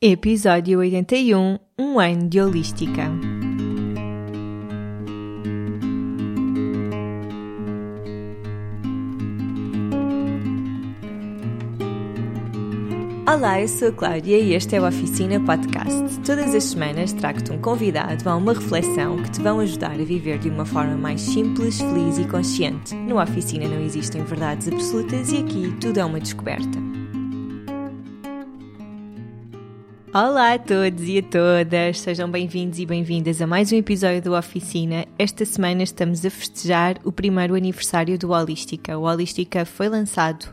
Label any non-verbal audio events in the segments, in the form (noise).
Episódio 81 Um ano de Holística. Olá, eu sou a Cláudia e este é o Oficina Podcast. Todas as semanas trago-te um convidado a uma reflexão que te vão ajudar a viver de uma forma mais simples, feliz e consciente. No Oficina não existem verdades absolutas e aqui tudo é uma descoberta. Olá a todos e a todas, sejam bem-vindos e bem-vindas a mais um episódio do Oficina. Esta semana estamos a festejar o primeiro aniversário do Holística. O Holística foi lançado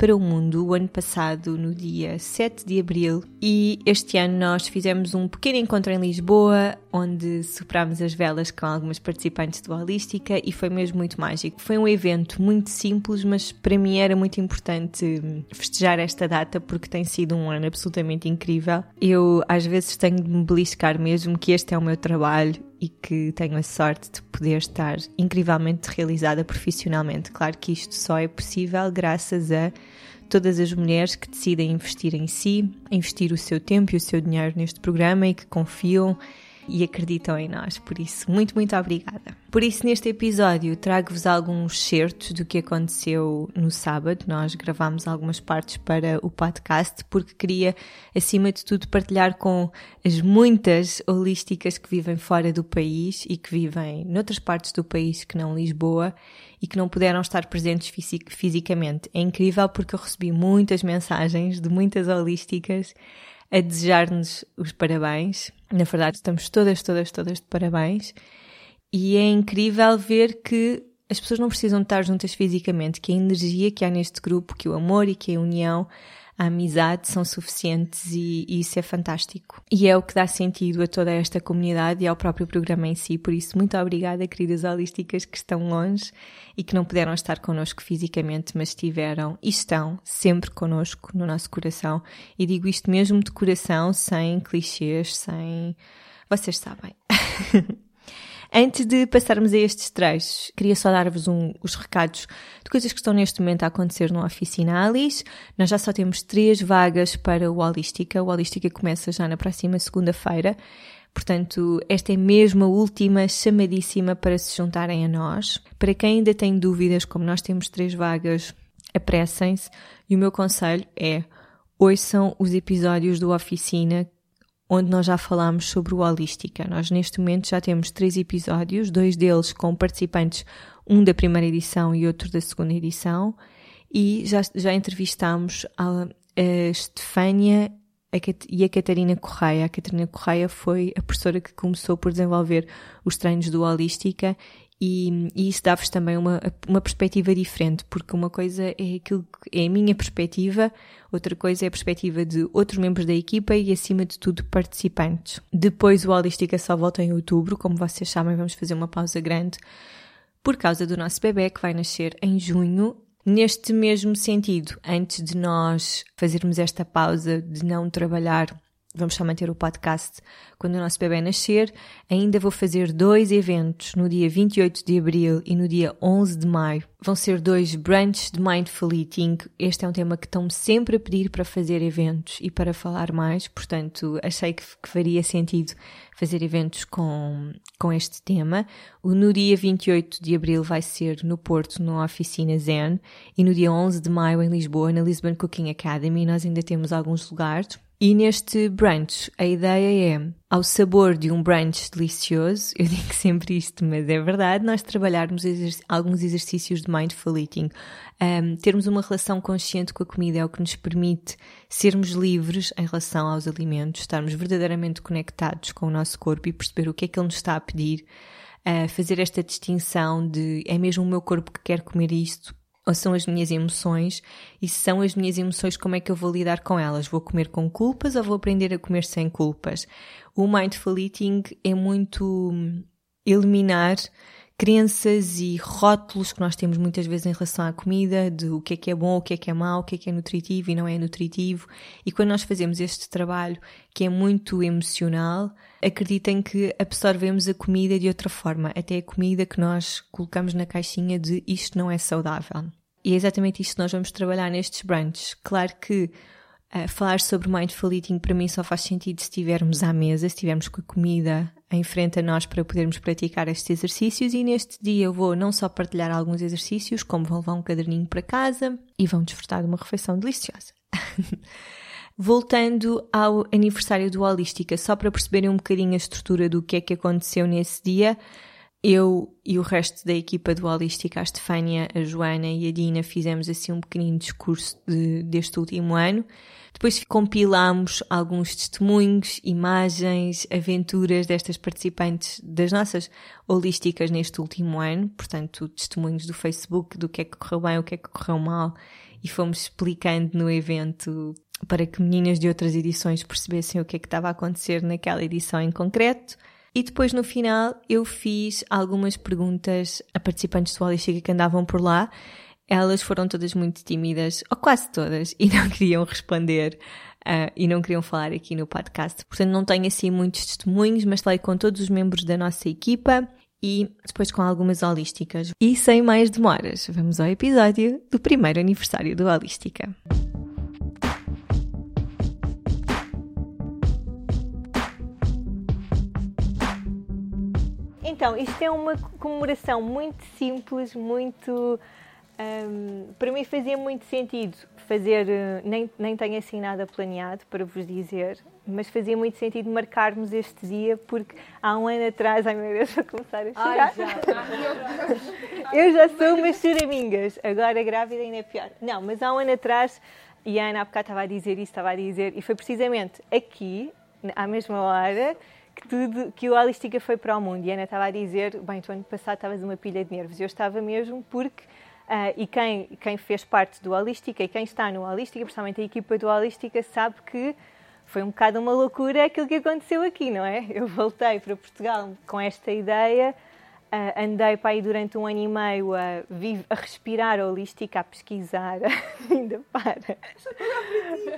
para o mundo o ano passado, no dia 7 de abril, e este ano nós fizemos um pequeno encontro em Lisboa, onde soprámos as velas com algumas participantes do Holística e foi mesmo muito mágico. Foi um evento muito simples, mas para mim era muito importante festejar esta data porque tem sido um ano absolutamente incrível. Eu às vezes tenho de me beliscar mesmo que este é o meu trabalho e que tenho a sorte de poder estar incrivelmente realizada profissionalmente. Claro que isto só é possível graças a todas as mulheres que decidem investir em si, investir o seu tempo e o seu dinheiro neste programa e que confiam e acreditam em nós. Por isso, muito, muito obrigada. Por isso, neste episódio, trago-vos alguns certos do que aconteceu no sábado. Nós gravámos algumas partes para o podcast porque queria, acima de tudo, partilhar com as muitas holísticas que vivem fora do país e que vivem noutras partes do país que não Lisboa e que não puderam estar presentes fisicamente. É incrível porque eu recebi muitas mensagens de muitas holísticas a desejar-nos os parabéns. Na verdade, estamos todas, todas, todas de parabéns. E é incrível ver que as pessoas não precisam estar juntas fisicamente, que a energia que há neste grupo, que o amor e que a união a amizade são suficientes e, e, isso é fantástico. E é o que dá sentido a toda esta comunidade e ao próprio programa em si. Por isso, muito obrigada, queridas holísticas que estão longe e que não puderam estar connosco fisicamente, mas estiveram e estão sempre connosco no nosso coração. E digo isto mesmo de coração, sem clichês, sem. Vocês sabem. (laughs) Antes de passarmos a estes trechos, queria só dar-vos um, os recados de coisas que estão neste momento a acontecer no Oficina Alice. Nós já só temos três vagas para o Holística. O Holística começa já na próxima segunda-feira. Portanto, esta é mesmo a última chamadíssima para se juntarem a nós. Para quem ainda tem dúvidas, como nós temos três vagas, apressem-se. E o meu conselho é ouçam os episódios do Oficina onde nós já falámos sobre o Holística. Nós neste momento já temos três episódios, dois deles com participantes, um da primeira edição e outro da segunda edição, e já, já entrevistámos a, a Stefânia e a Catarina Correia. A Catarina Correia foi a professora que começou por desenvolver os treinos do Holística e, e isso dá-vos também uma, uma perspectiva diferente, porque uma coisa é aquilo que é a minha perspectiva, outra coisa é a perspectiva de outros membros da equipa e, acima de tudo, participantes. Depois o Holística só volta em outubro, como vocês sabem, vamos fazer uma pausa grande por causa do nosso bebê que vai nascer em junho. Neste mesmo sentido, antes de nós fazermos esta pausa de não trabalhar vamos só manter o podcast quando o nosso bebê nascer. Ainda vou fazer dois eventos no dia 28 de abril e no dia 11 de maio. Vão ser dois brunches de Mindful Eating. Este é um tema que estão-me sempre a pedir para fazer eventos e para falar mais, portanto achei que, que faria sentido fazer eventos com, com este tema. O, no dia 28 de abril vai ser no Porto, na Oficina Zen, e no dia 11 de maio em Lisboa, na Lisbon Cooking Academy. Nós ainda temos alguns lugares e neste brunch, a ideia é, ao sabor de um brunch delicioso, (laughs) eu digo sempre isto, mas é verdade, nós trabalharmos exerc alguns exercícios de mindful eating. Um, termos uma relação consciente com a comida é o que nos permite sermos livres em relação aos alimentos, estarmos verdadeiramente conectados com o nosso corpo e perceber o que é que ele nos está a pedir. Uh, fazer esta distinção de é mesmo o meu corpo que quer comer isto são as minhas emoções, e se são as minhas emoções, como é que eu vou lidar com elas? Vou comer com culpas ou vou aprender a comer sem culpas? O mindful eating é muito eliminar crenças e rótulos que nós temos muitas vezes em relação à comida, de o que é que é bom, o que é que é mau, o que é que é nutritivo e não é nutritivo. E quando nós fazemos este trabalho, que é muito emocional, acreditem que absorvemos a comida de outra forma, até a comida que nós colocamos na caixinha de isto não é saudável. E é exatamente isto que nós vamos trabalhar nestes brunches. Claro que Uh, falar sobre mindful eating para mim só faz sentido se estivermos à mesa, se estivermos com a comida em frente a nós para podermos praticar estes exercícios. E neste dia eu vou não só partilhar alguns exercícios, como vou levar um caderninho para casa e vão desfrutar de uma refeição deliciosa. (laughs) Voltando ao aniversário do Holística, só para perceberem um bocadinho a estrutura do que é que aconteceu nesse dia, eu e o resto da equipa do Holística, a Estefânia, a Joana e a Dina, fizemos assim um pequenino discurso de, deste último ano. Depois compilámos alguns testemunhos, imagens, aventuras destas participantes das nossas holísticas neste último ano, portanto, testemunhos do Facebook, do que é que correu bem, o que é que correu mal, e fomos explicando no evento para que meninas de outras edições percebessem o que é que estava a acontecer naquela edição em concreto. E depois no final eu fiz algumas perguntas a participantes do Holística que andavam por lá elas foram todas muito tímidas, ou quase todas, (laughs) e não queriam responder uh, e não queriam falar aqui no podcast. Portanto, não tenho assim muitos testemunhos, mas falei com todos os membros da nossa equipa e depois com algumas holísticas. E sem mais demoras, vamos ao episódio do primeiro aniversário do Holística. Então, isto é uma comemoração muito simples, muito um, para mim fazia muito sentido fazer, eh, nem, nem tenho assim nada planeado para vos dizer, mas fazia muito sentido marcarmos este dia porque há um ano atrás, ai meu Deus, vou começar a chorar. Ai, já. Eu já sou umas choramingas, agora grávida ainda é pior. Não, mas há um ano atrás, e a Ana há bocado estava a dizer isso, estava a dizer, e foi precisamente aqui, à mesma hora, que tudo, que o Holística foi para o mundo. E a Ana estava a dizer, bem, tu ano passado estavas uma pilha de nervos. Eu estava mesmo porque Uh, e quem, quem fez parte do Holística e quem está no Holística, principalmente a equipa do Holística, sabe que foi um bocado uma loucura aquilo que aconteceu aqui, não é? Eu voltei para Portugal com esta ideia, uh, andei para aí durante um ano e meio a, a respirar a holística, a pesquisar, ainda para.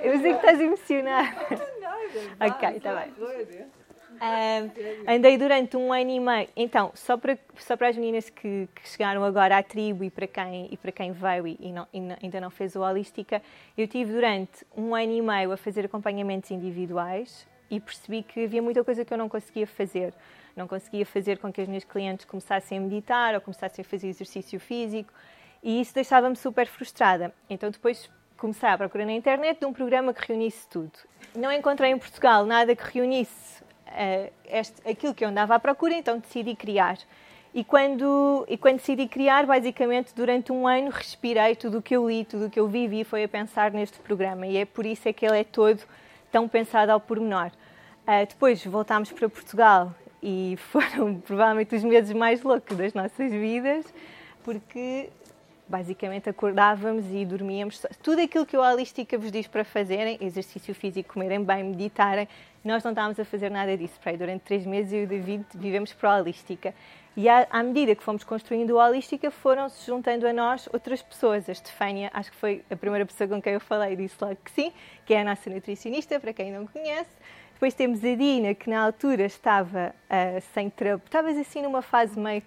Eu sei que estás emocionada. ok, está bem. Uh, andei durante um ano e meio. Então, só para, só para as meninas que, que chegaram agora à tribo e para quem, e para quem veio e, não, e não, ainda não fez o Holística, eu tive durante um ano e meio a fazer acompanhamentos individuais e percebi que havia muita coisa que eu não conseguia fazer. Não conseguia fazer com que as minhas clientes começassem a meditar ou começassem a fazer exercício físico e isso deixava-me super frustrada. Então, depois comecei a procurar na internet de um programa que reunisse tudo. Não encontrei em Portugal nada que reunisse uh, este, aquilo que eu andava à procura, então decidi criar. E quando, e quando decidi criar, basicamente, durante um ano, respirei tudo o que eu li, tudo o que eu vivi, foi a pensar neste programa. E é por isso é que ele é todo tão pensado ao pormenor. Uh, depois voltámos para Portugal e (laughs) foram provavelmente os meses mais loucos das nossas vidas, porque basicamente acordávamos e dormíamos. Tudo aquilo que o Holística vos diz para fazerem, exercício físico, comerem bem, meditarem, nós não estávamos a fazer nada disso. Para durante três meses eu e o David vivemos para a Holística. E à, à, medida que fomos construindo a Holística, foram-se juntando a nós outras pessoas. A Estefânia, acho que foi a primeira pessoa com quem eu falei, disse logo que sim, que é a nossa nutricionista, para quem não conhece. Depois temos a Dina, que na altura estava uh, sem trabalho, estavas assim numa fase meio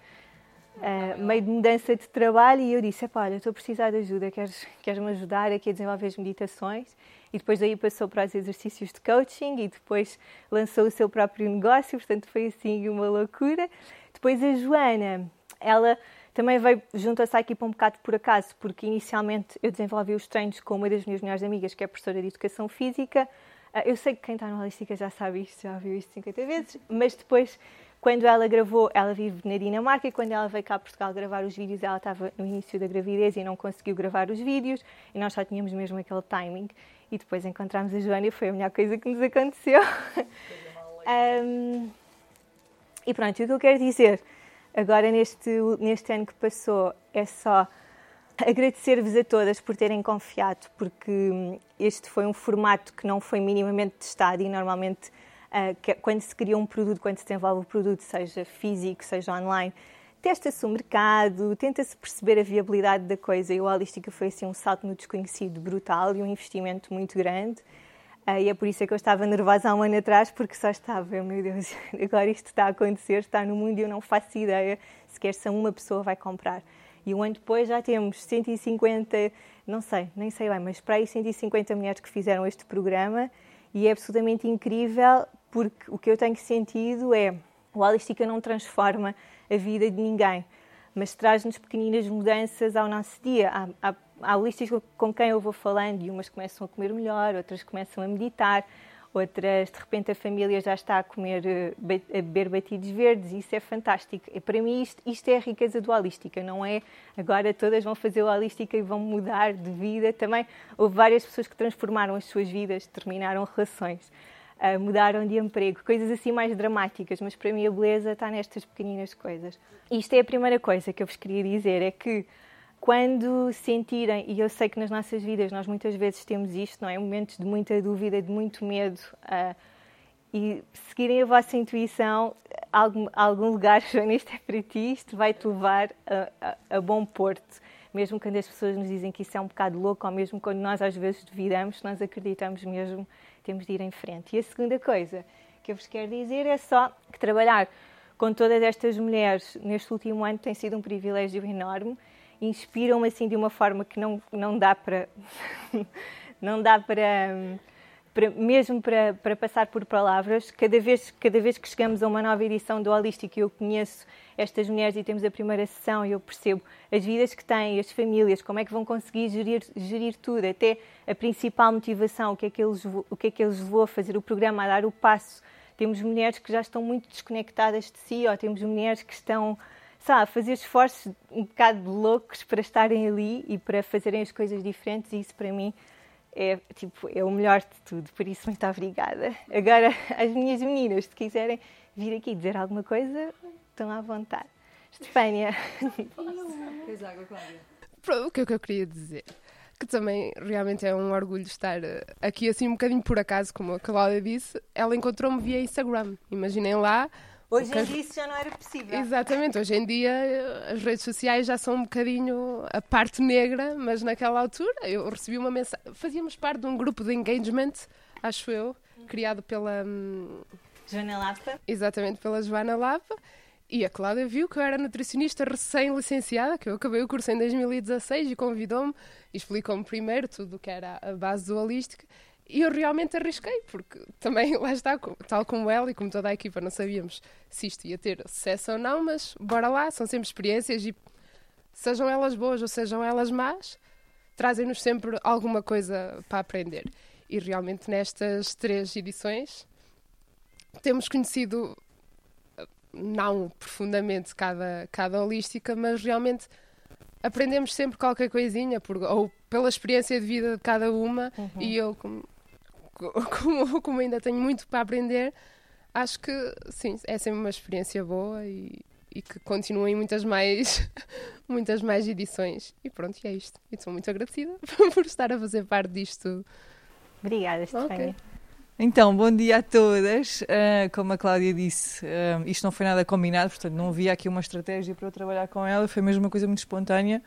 uh, meio de mudança de trabalho e eu disse, olha, estou a precisar de ajuda, queres, queres me ajudar aqui a desenvolver as meditações? E depois daí passou para os exercícios de coaching e depois lançou o seu próprio negócio, portanto foi assim uma loucura. Depois a Joana, ela também veio junto-se à equipa um bocado por acaso, porque inicialmente eu desenvolvi os treinos com uma das minhas melhores amigas, que é professora de Educação Física. Ah, eu sei que quem está na holística já sabe isto, já viu isto 50 vezes, mas depois quando ela gravou, ela vive na Dinamarca e quando ela veio cá a Portugal gravar os vídeos, ela estava no início da gravidez e não conseguiu gravar os vídeos e nós só tínhamos mesmo aquele timing. E depois encontramos a Joana e foi a melhor coisa que nos aconteceu. um, (laughs) e pronto, o que eu quero dizer agora neste, neste ano que passou é só agradecer-vos a todas por terem confiado, porque este foi um formato que não foi minimamente testado e normalmente ah, que, quando se cria um produto, quando se desenvolve o um produto, seja físico, seja online, testa-se o mercado, tenta-se perceber a viabilidade da coisa e o Holística foi assim um salto no desconhecido brutal e um investimento muito grande. Uh, e é por isso é que eu estava nervosa há um ano atrás, porque só estava, meu Deus, (laughs) agora isto está a acontecer, está no mundo e eu não faço ideia sequer se uma pessoa vai comprar. E um ano depois já temos 150, não sei, nem sei bem, mas para aí 150 mulheres que fizeram este programa e é absolutamente incrível porque o que eu tenho sentido é o Holística não transforma a vida de ninguém, mas traz-nos pequeninas mudanças ao nosso dia. Há, há, há holísticos com quem eu vou falando e umas começam a comer melhor, outras começam a meditar, outras de repente a família já está a comer, eh, a beber batidos verdes e isso é fantástico. Para mim isto, isto é a riqueza do holística, não é agora todas vão fazer o holística e vão mudar de vida. Também houve várias pessoas que transformaram as suas vidas, terminaram relações. Uh, mudaram de emprego, coisas assim mais dramáticas, mas para mim a beleza está nestas pequeninas coisas. Isto é a primeira coisa que eu vos queria dizer, é que quando sentirem, e eu sei que nas nossas vidas nós muitas vezes temos isto, não é? Momentos de muita dúvida, de muito medo, uh, e seguirem a vossa intuição, algum, algum lugar, (laughs) Joana, isto é para ti, isto vai-te levar a, a, a, bom porto. Mesmo quando as pessoas nos dizem que isso é um bocado louco, ou mesmo quando nós às vezes duvidamos, nós acreditamos mesmo, temos de ir em frente. E a segunda coisa que eu vos quero dizer é só que trabalhar com todas estas mulheres neste último ano tem sido um privilégio enorme inspiram-me assim de uma forma que não, não dá para (laughs) não dá para, para mesmo para, para passar por palavras cada vez cada vez que chegamos a uma nova edição do Holístico eu conheço estas mulheres e temos a primeira sessão e eu percebo as vidas que têm as famílias como é que vão conseguir gerir gerir tudo até a principal motivação o que é que eles o que é que eles levou a fazer o programa a dar o passo. Temos mulheres que já estão muito desconectadas de si ou temos mulheres que estão sabe, fazer esforços um bocado loucos para estarem ali e para fazerem as coisas diferentes e isso para mim é, tipo, é o melhor de tudo, por isso muito obrigada. Agora, (laughs) as minhas meninas, se quiserem vir aqui dizer alguma coisa, estão à vontade. Estefânia. (laughs) O que é que eu queria dizer? Que também realmente é um orgulho estar aqui assim um bocadinho por acaso, como a Cláudia disse. Ela encontrou-me via Instagram. Imaginem lá Hoje em dia isso já não era possível. Exatamente, hoje em dia eh, as redes sociais já são um bocadinho a parte negra, mas naquela altura eu recebi uma mensagem. Fazíamos parte de um grupo de engagement, acho eu, criado pela. Hum, Joana Lapa. Exatamente, pela Joana Lapa. E a Cláudia viu que eu era nutricionista recém-licenciada, que eu acabei o curso em 2016 e convidou-me e explicou-me primeiro tudo o que era a base do. E eu realmente arrisquei, porque também, lá está, tal como ela e como toda a equipa, não sabíamos se isto ia ter sucesso ou não, mas bora lá, são sempre experiências e sejam elas boas ou sejam elas más, trazem-nos sempre alguma coisa para aprender. E realmente nestas três edições temos conhecido, não profundamente cada, cada holística, mas realmente aprendemos sempre qualquer coisinha, por, ou pela experiência de vida de cada uma, uhum. e eu, como (laughs) como, como ainda tenho muito para aprender, acho que sim, é sempre uma experiência boa e, e que continuem muitas mais, (laughs) muitas mais edições. E pronto, e é isto. E sou muito agradecida (laughs) por estar a fazer parte disto. Obrigada, Estefânia. Okay. Então, bom dia a todas. Uh, como a Cláudia disse, uh, isto não foi nada combinado, portanto, não havia aqui uma estratégia para eu trabalhar com ela, foi mesmo uma coisa muito espontânea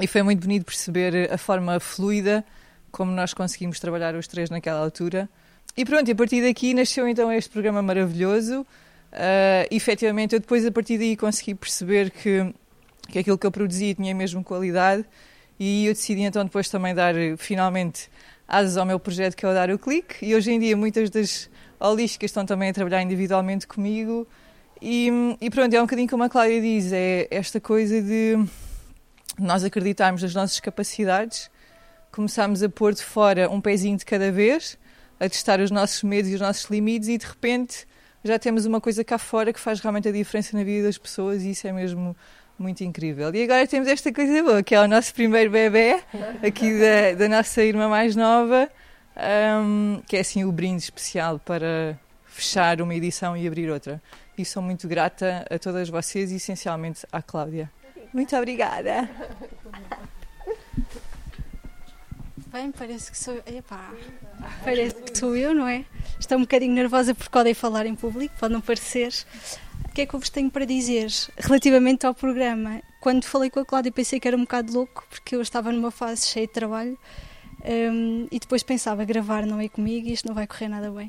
e foi muito bonito perceber a forma fluida como nós conseguimos trabalhar os três naquela altura. E pronto, a partir daqui nasceu então este programa maravilhoso. Uh, efetivamente, eu depois a partir daí consegui perceber que, que aquilo que eu produzia tinha mesmo qualidade e eu decidi então depois também dar finalmente asas ao meu projeto que é o Dar o Clique e hoje em dia muitas das holísticas estão também a trabalhar individualmente comigo e, e pronto, é um bocadinho como a Cláudia diz, é esta coisa de nós acreditarmos nas nossas capacidades começámos a pôr de fora um pezinho de cada vez, a testar os nossos medos e os nossos limites e de repente já temos uma coisa cá fora que faz realmente a diferença na vida das pessoas e isso é mesmo muito incrível. E agora temos esta coisa boa, que é o nosso primeiro bebê, aqui da, da nossa irmã mais nova, um, que é assim o brinde especial para fechar uma edição e abrir outra. E sou muito grata a todas vocês e essencialmente à Cláudia. Muito obrigada. Bem, parece que sou. Epá, parece que sou eu, não é? Estou um bocadinho nervosa porque podem falar em público, pode não parecer. O que é que eu vos tenho para dizer relativamente ao programa? Quando falei com a Cláudia pensei que era um bocado louco porque eu estava numa fase cheia de trabalho um, e depois pensava gravar não é comigo isto não vai correr nada bem.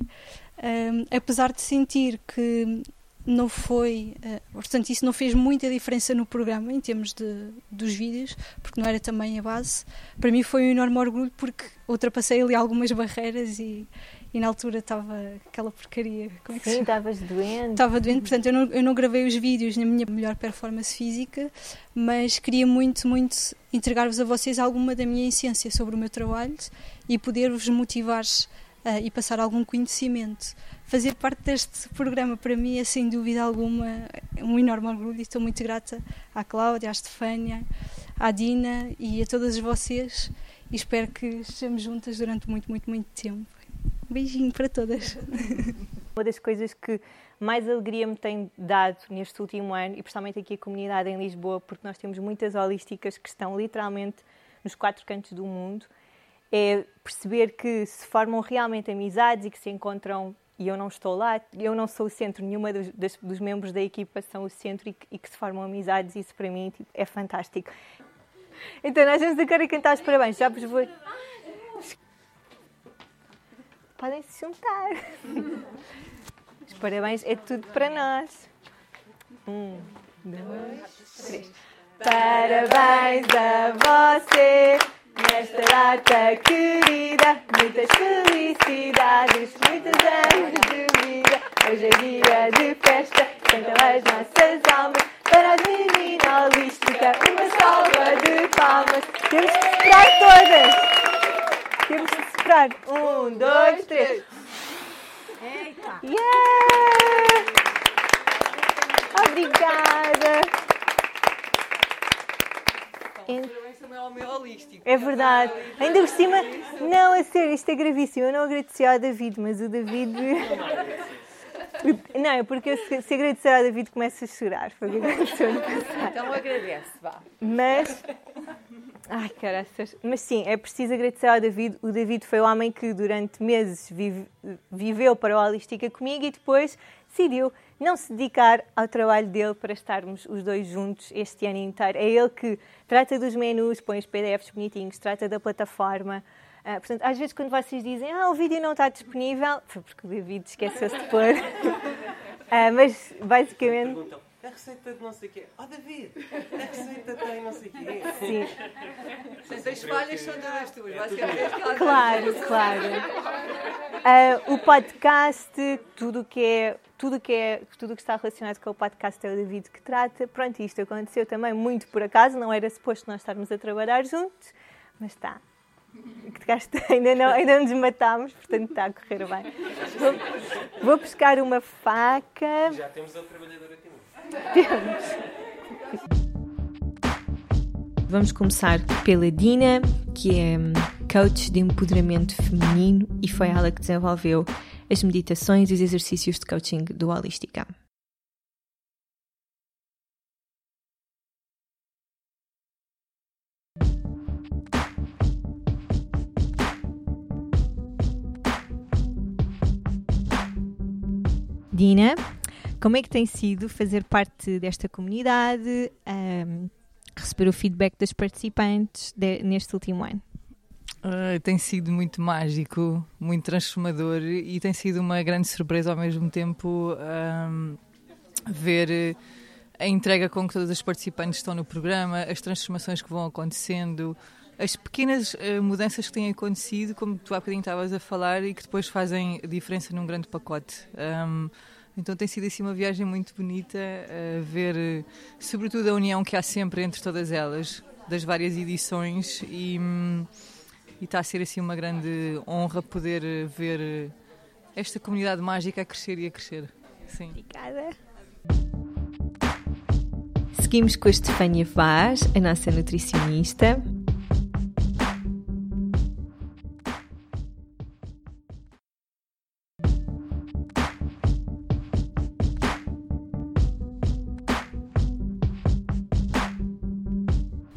Um, apesar de sentir que não foi, uh, portanto, isso não fez muita diferença no programa em termos de, dos vídeos, porque não era também a base. Para mim foi um enorme orgulho porque ultrapassei ali algumas barreiras e, e na altura estava aquela porcaria. Como é que Sim, estavas doente. Estava doente, portanto eu não, eu não gravei os vídeos na minha melhor performance física, mas queria muito, muito entregar-vos a vocês alguma da minha essência sobre o meu trabalho e poder-vos motivar uh, e passar algum conhecimento. Fazer parte deste programa para mim é sem dúvida alguma um enorme orgulho e estou muito grata à Cláudia, à Estefânia, à Dina e a todas vocês e espero que estejamos juntas durante muito, muito, muito tempo. Um beijinho para todas. (laughs) Uma das coisas que mais alegria me tem dado neste último ano, e principalmente aqui a comunidade em Lisboa, porque nós temos muitas holísticas que estão literalmente nos quatro cantos do mundo é perceber que se formam realmente amizades e que se encontram e eu não estou lá, eu não sou o centro, nenhuma dos, das, dos membros da equipa são o centro e que, e que, se formam amizades, isso para mim tipo, é fantástico. Então, nós vamos agora cantar os parabéns, já vos vou. Podem se juntar. (laughs) Os parabéns é tudo para nós. Um, dois, três. Parabéns a você. Nesta data querida, muitas felicidades, muitos anos de vida. Hoje é dia de festa, cantam as nossas almas para a menina holística. Uma salva de palmas. Temos que separar todas. Temos que separar. Um, dois, três. Eita! Yeah! Obrigada! É verdade. Ainda por cima, não, a sério, isto é gravíssimo. Eu não agradeci ao David, mas o David. Não, é porque eu, se agradecer ao David começo a chorar. Foi o que aconteceu no passado. Então agradece, vá. Mas. Ai, caraças. Mas sim, é preciso agradecer ao David. O David foi o homem que durante meses vive, viveu para o Holística comigo e depois decidiu não se dedicar ao trabalho dele para estarmos os dois juntos este ano inteiro. É ele que trata dos menus, põe os PDFs bonitinhos, trata da plataforma. Uh, portanto, às vezes quando vocês dizem ah, o vídeo não está disponível, foi porque o David esqueceu-se de pôr. uh, (laughs) mas basicamente a receita de não sei o quê. Oh, David, a receita tem não sei o quê. Sim. Se as falhas são todas tuas, basicamente. Claro, claro. Uh, o podcast, tudo que é tudo que é tudo que está relacionado com o podcast é o David que trata. Pronto, isto aconteceu também muito por acaso, não era suposto nós estarmos a trabalhar juntos, mas está. (laughs) Ainda não, ainda não nos matámos, portanto está a correr bem. Vou, vou buscar uma faca. Já temos a trabalhadora aqui. Vamos começar pela Dina, que é hum, coach de empoderamento feminino e foi ela que desenvolveu as meditações e os exercícios de coaching do Holística. Dina, como é que tem sido fazer parte desta comunidade, um, receber o feedback dos participantes de, neste último ano? Uh, tem sido muito mágico, muito transformador e tem sido uma grande surpresa ao mesmo tempo um, ver a entrega com que todos os participantes estão no programa, as transformações que vão acontecendo, as pequenas uh, mudanças que têm acontecido, como tu há bocadinho estavas a falar, e que depois fazem diferença num grande pacote. Um, então tem sido assim uma viagem muito bonita a ver, sobretudo, a união que há sempre entre todas elas, das várias edições, e, e está a ser assim uma grande honra poder ver esta comunidade mágica a crescer e a crescer. Sim. Obrigada. Seguimos com a Estefânia Vaz, a nossa nutricionista.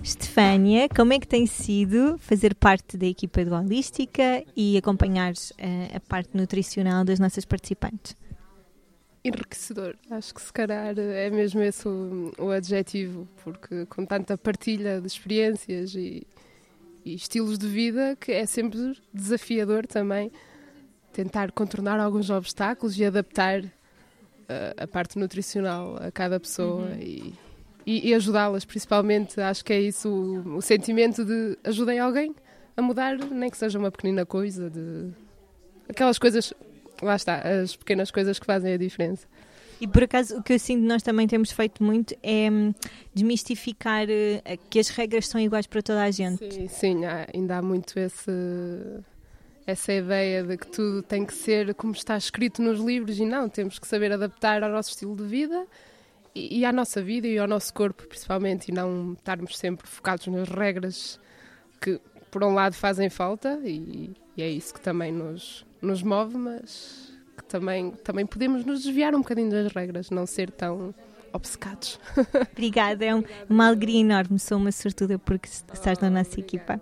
Estefânia, como é que tem sido fazer parte da equipa do Holística e acompanhar uh, a parte nutricional das nossas participantes? Enriquecedor, acho que se calhar é mesmo esse o, o adjetivo, porque com tanta partilha de experiências e, e estilos de vida que é sempre desafiador também tentar contornar alguns obstáculos e adaptar a, a parte nutricional a cada pessoa uhum. e, e, e ajudá-las, principalmente. Acho que é isso o, o sentimento de ajudei alguém a mudar, nem que seja uma pequenina coisa, de aquelas coisas, lá está, as pequenas coisas que fazem a diferença. E por acaso o que eu sinto nós também temos feito muito é hum, desmistificar uh, que as regras são iguais para toda a gente. Sim, sim há, ainda há muito esse, essa ideia de que tudo tem que ser como está escrito nos livros e não, temos que saber adaptar ao nosso estilo de vida e, à nossa vida e ao nosso corpo principalmente e não estarmos sempre focados nas regras que por um lado fazem falta e, e é isso que também nos, nos move, mas que também, também podemos nos desviar um bocadinho das regras, não ser tão obcecados. (laughs) Obrigada, é um, uma alegria enorme. Sou uma sortuda porque estás na nossa equipa.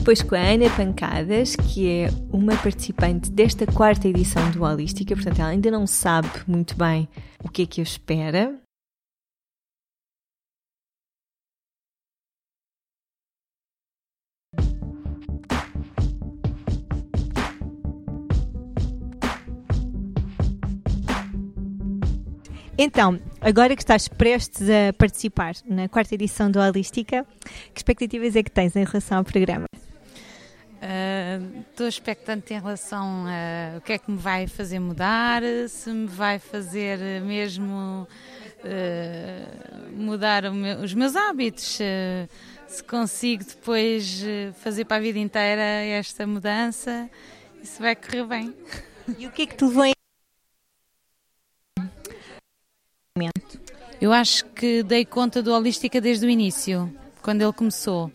Depois com a Ana Pancadas, que é uma participante desta quarta edição do Holística, portanto ela ainda não sabe muito bem o que é que a espera, Então, agora que estás prestes a participar na quarta edição do Holística, que expectativas é que tens em relação ao programa? Estou expectante em relação a o que é que me vai fazer mudar, se me vai fazer mesmo uh, mudar meu, os meus hábitos, uh, se consigo depois fazer para a vida inteira esta mudança, isso vai correr bem. E o que é que te levou a Eu acho que dei conta do Holística desde o início, quando ele começou,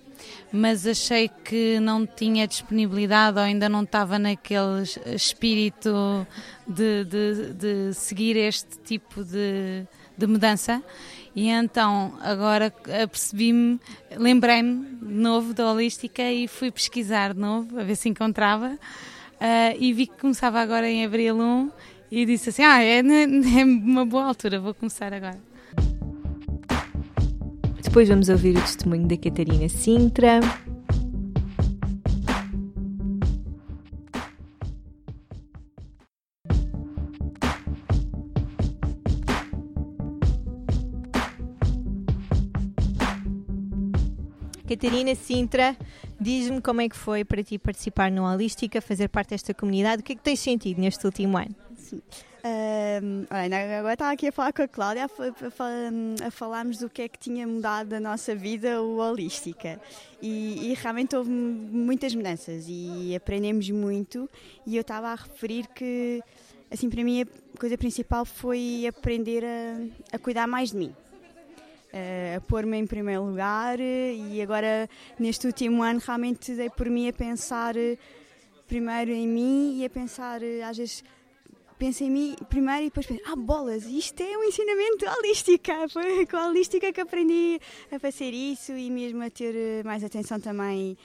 mas achei que não tinha disponibilidade ou ainda não estava naquele espírito de, de, de seguir este tipo de, de mudança. E então agora apercebi-me, lembrei-me de novo da Holística e fui pesquisar de novo, a ver se encontrava. Uh, e vi que começava agora em abril 1 e disse assim: Ah, é, (laughs) é uma boa altura, vou começar agora. Depois vamos ouvir o testemunho da Catarina Sintra. Catarina Sintra, diz-me como é que foi para ti participar no Holística, fazer parte desta comunidade. O que é que tens sentido neste último ano? Sim. Uh, agora estava aqui a falar com a Cláudia a, a, falarmos do que é que tinha mudado da nossa vida o holística. E, e, realmente houve muitas mudanças e aprendemos muito. E eu estava a referir que assim para mim a coisa principal foi aprender a, a cuidar mais de mim. Uh, a pôr-me em primeiro lugar e agora neste último ano realmente dei por mim a pensar primeiro em mim e a pensar às vezes penso em mim primeiro e depois penso, ah, bolas, isto é um ensinamento holística. (laughs) Foi com a holística que aprendi a fazer isso e mesmo a ter eh, mais atenção também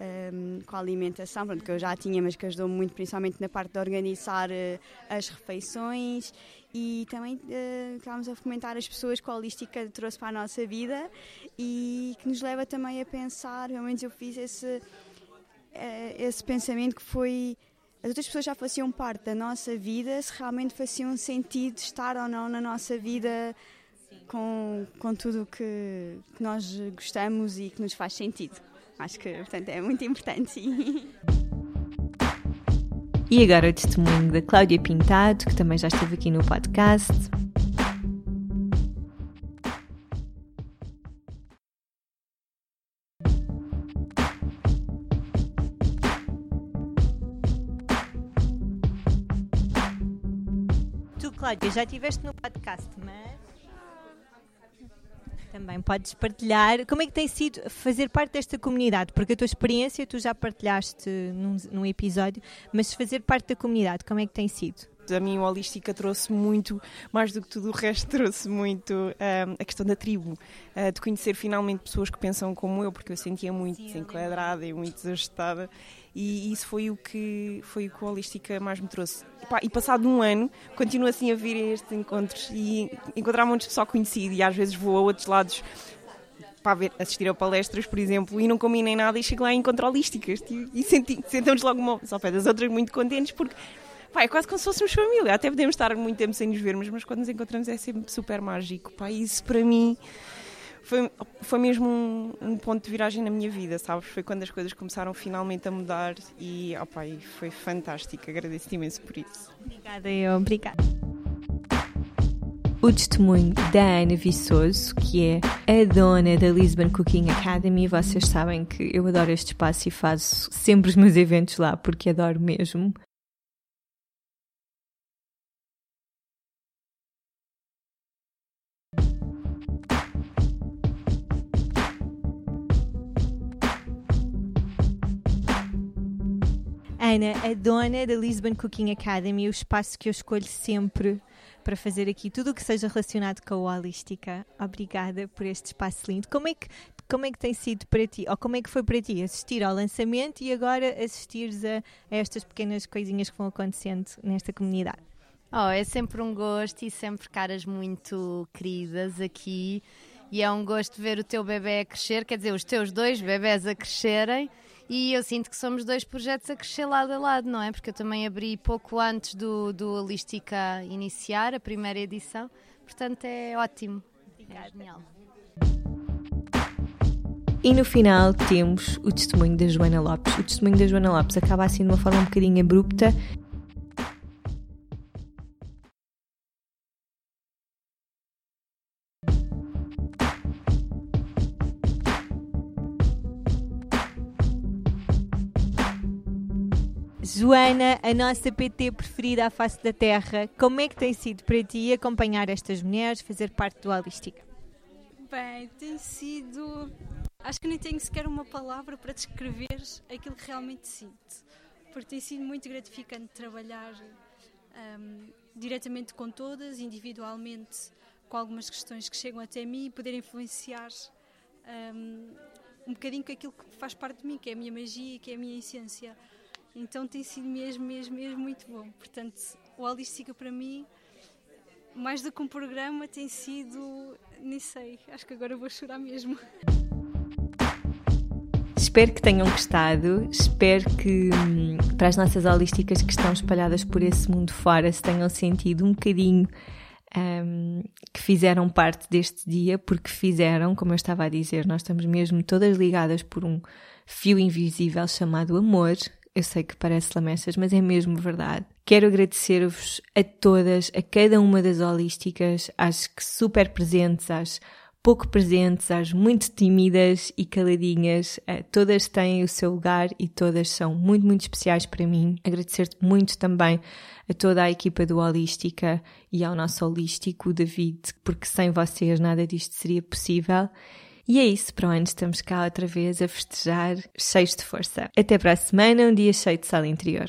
um, com a alimentação, pronto, que eu já tinha, mas que ajudou muito, principalmente na parte de organizar uh, as refeições e também uh, estávamos a fomentar as pessoas que a holística trouxe para a nossa vida e que nos leva também a pensar, pelo menos eu fiz esse, uh, esse pensamento que foi as outras pessoas já faziam parte da nossa vida, se realmente faziam sentido estar ou não na nossa vida com, com tudo que, que nós gostamos e que nos faz sentido. Acho que, portanto, é muito importante, sim. E agora o testemunho da Cláudia Pintado, que também já esteve aqui no podcast. Cláudia, já estiveste no podcast, mas também podes partilhar. Como é que tem sido fazer parte desta comunidade, porque a tua experiência tu já partilhaste num, num episódio, mas fazer parte da comunidade, como é que tem sido? A mim o Holística trouxe muito, mais do que tudo o resto, (laughs) trouxe muito um, a questão da tribo, uh, de conhecer finalmente pessoas que pensam como eu, porque eu sentia muito desenquadrada e muito desajustada e isso foi o que foi o que o Holística mais me trouxe. E, pá, e passado um ano, continuo assim a vir a estes encontros e encontrar de pessoal conhecido e às vezes vou a outros lados para ver, assistir a palestras, por exemplo, e não combinei nada e chego lá e encontro holísticas e, e senti, sentamos logo uma, ao pé das outras muito contentes porque É quase como se fôssemos família. Até podemos estar muito tempo sem nos vermos, mas quando nos encontramos é sempre super mágico. Isso para mim foi, foi mesmo um, um, ponto de viragem na minha vida, sabes? Foi quando as coisas começaram finalmente a mudar e, opa, foi fantástico. Agradeço-te imenso por isso. Obrigada, eu. Obrigada. O testemunho da Ana Viçoso, que é a dona da Lisbon Cooking Academy. Vocês sabem que eu adoro este espaço e faço sempre os meus eventos lá porque adoro mesmo. Ana, a dona da Lisbon Cooking Academy, o espaço que eu escolho sempre para fazer aqui tudo o que seja relacionado com a holística. Obrigada por este espaço lindo. Como é que como é que tem sido para ti, ou como é que foi para ti assistir ao lançamento e agora assistires a, a estas pequenas coisinhas que vão acontecendo nesta comunidade? Oh, é sempre um gosto e sempre caras muito queridas aqui. E é um gosto ver o teu bebê a crescer, quer dizer, os teus dois bebés a crescerem e eu sinto que somos dois projetos a crescer lado a lado, não é? Porque eu também abri pouco antes do, do Holística iniciar, a primeira edição, portanto é ótimo. É genial. E no final temos o testemunho da Joana Lopes. O testemunho da Joana Lopes acaba assim de uma forma um bocadinho abrupta, Joana, a nossa PT preferida à face da Terra, como é que tem sido para ti acompanhar estas mulheres, fazer parte do Holística? Bem, tem sido. Acho que nem tenho sequer uma palavra para descrever aquilo que realmente sinto, porque tem sido muito gratificante trabalhar um, diretamente com todas, individualmente, com algumas questões que chegam até mim e poder influenciar um, um bocadinho com aquilo que faz parte de mim, que é a minha magia, que é a minha essência. Então tem sido mesmo, mesmo, mesmo muito bom. Portanto, o Holística para mim, mais do que um programa, tem sido, nem sei, acho que agora vou chorar mesmo. Espero que tenham gostado, espero que hum, para as nossas holísticas que estão espalhadas por esse mundo fora se tenham sentido um bocadinho um, que fizeram parte deste dia, porque fizeram, como eu estava a dizer, nós estamos mesmo todas ligadas por um fio invisível chamado amor, eu sei que parece lamechas, mas é mesmo verdade. Quero agradecer-vos a todas, a cada uma das holísticas, às que super presentes, às pouco presentes, às muito tímidas e caladinhas. Eh, todas têm o seu lugar e todas são muito, muito especiais para mim. Agradecer-te muito também a toda a equipa do Holística e ao nosso holístico, David, porque sem vocês nada disto seria possível. E é isso, para onde estamos cá outra vez a festejar, cheios de força. Até para a semana, um dia cheio de sala interior.